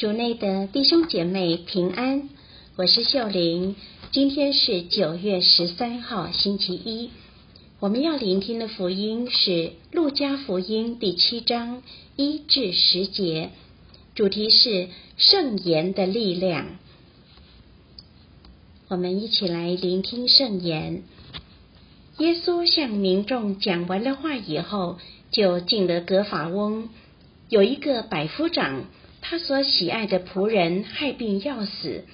主内的弟兄姐妹平安，我是秀玲。今天是九月十三号，星期一。我们要聆听的福音是《路加福音》第七章一至十节，主题是圣言的力量。我们一起来聆听圣言。耶稣向民众讲完了话以后，就进了格法翁。有一个百夫长。他所喜爱的仆人害病要死，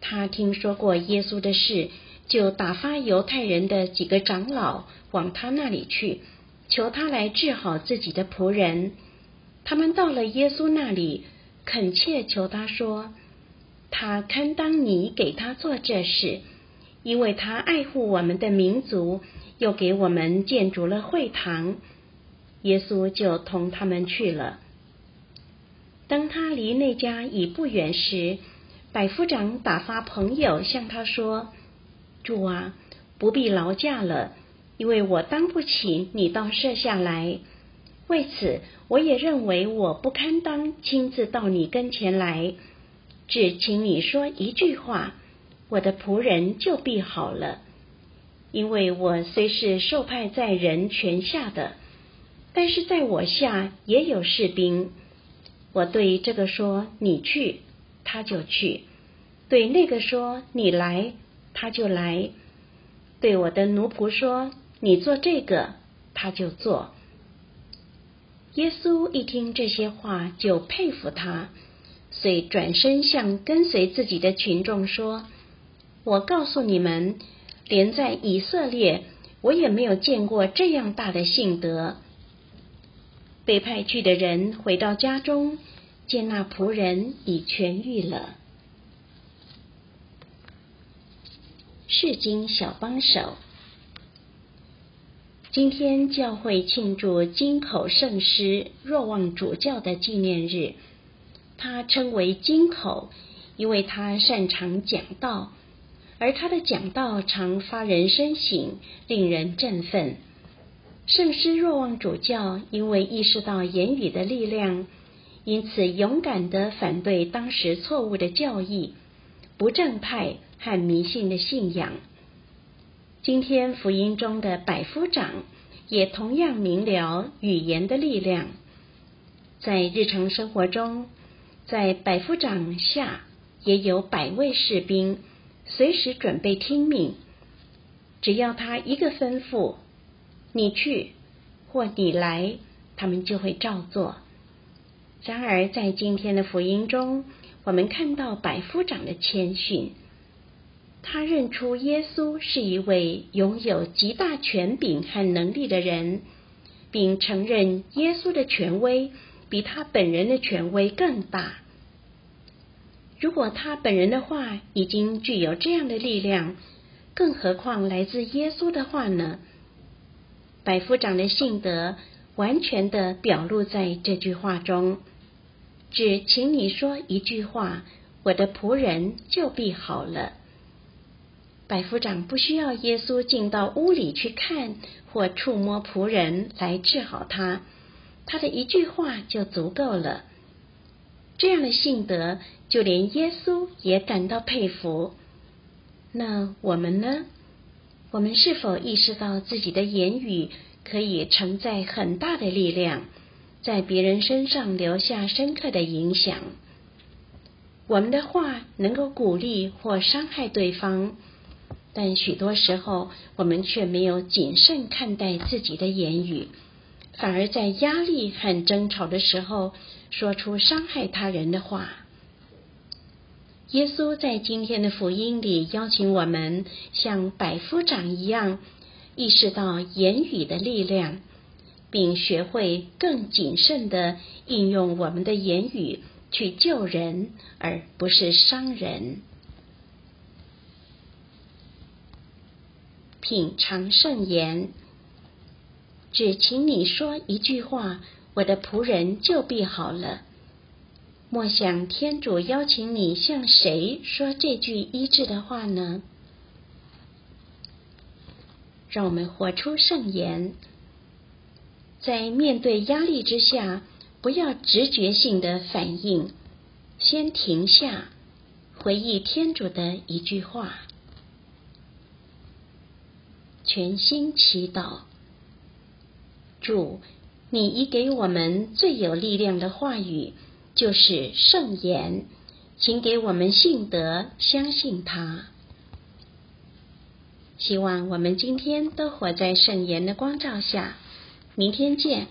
他听说过耶稣的事，就打发犹太人的几个长老往他那里去，求他来治好自己的仆人。他们到了耶稣那里，恳切求他说：“他堪当你给他做这事，因为他爱护我们的民族，又给我们建筑了会堂。”耶稣就同他们去了。当他离那家已不远时，百夫长打发朋友向他说：“主啊，不必劳驾了，因为我当不起你到舍下来。为此，我也认为我不堪当亲自到你跟前来，只请你说一句话，我的仆人就必好了。因为我虽是受派在人权下的，但是在我下也有士兵。”我对这个说：“你去，他就去；对那个说：‘你来，他就来。’对我的奴仆说：‘你做这个，他就做。’”耶稣一听这些话，就佩服他，遂转身向跟随自己的群众说：“我告诉你们，连在以色列，我也没有见过这样大的信德。”被派去的人回到家中，见那仆人已痊愈了。世经小帮手，今天教会庆祝金口圣师若望主教的纪念日。他称为金口，因为他擅长讲道，而他的讲道常发人深省，令人振奋。圣师若望主教因为意识到言语的力量，因此勇敢的反对当时错误的教义、不正派和迷信的信仰。今天福音中的百夫长也同样明了语言的力量。在日常生活中，在百夫长下也有百位士兵，随时准备听命，只要他一个吩咐。你去或你来，他们就会照做。然而，在今天的福音中，我们看到百夫长的谦逊。他认出耶稣是一位拥有极大权柄和能力的人，并承认耶稣的权威比他本人的权威更大。如果他本人的话已经具有这样的力量，更何况来自耶稣的话呢？百夫长的性德完全的表露在这句话中，只请你说一句话，我的仆人就必好了。百夫长不需要耶稣进到屋里去看或触摸仆人来治好他，他的一句话就足够了。这样的性德，就连耶稣也感到佩服。那我们呢？我们是否意识到自己的言语可以承载很大的力量，在别人身上留下深刻的影响？我们的话能够鼓励或伤害对方，但许多时候我们却没有谨慎看待自己的言语，反而在压力和争吵的时候说出伤害他人的话。耶稣在今天的福音里邀请我们像百夫长一样，意识到言语的力量，并学会更谨慎的应用我们的言语去救人，而不是伤人。品尝圣言，只请你说一句话，我的仆人就必好了。莫想天主邀请你向谁说这句医治的话呢？让我们活出圣言，在面对压力之下，不要直觉性的反应，先停下，回忆天主的一句话，全心祈祷。主，你已给我们最有力量的话语，就是圣言，请给我们信德，相信他。希望我们今天都活在圣言的光照下。明天见。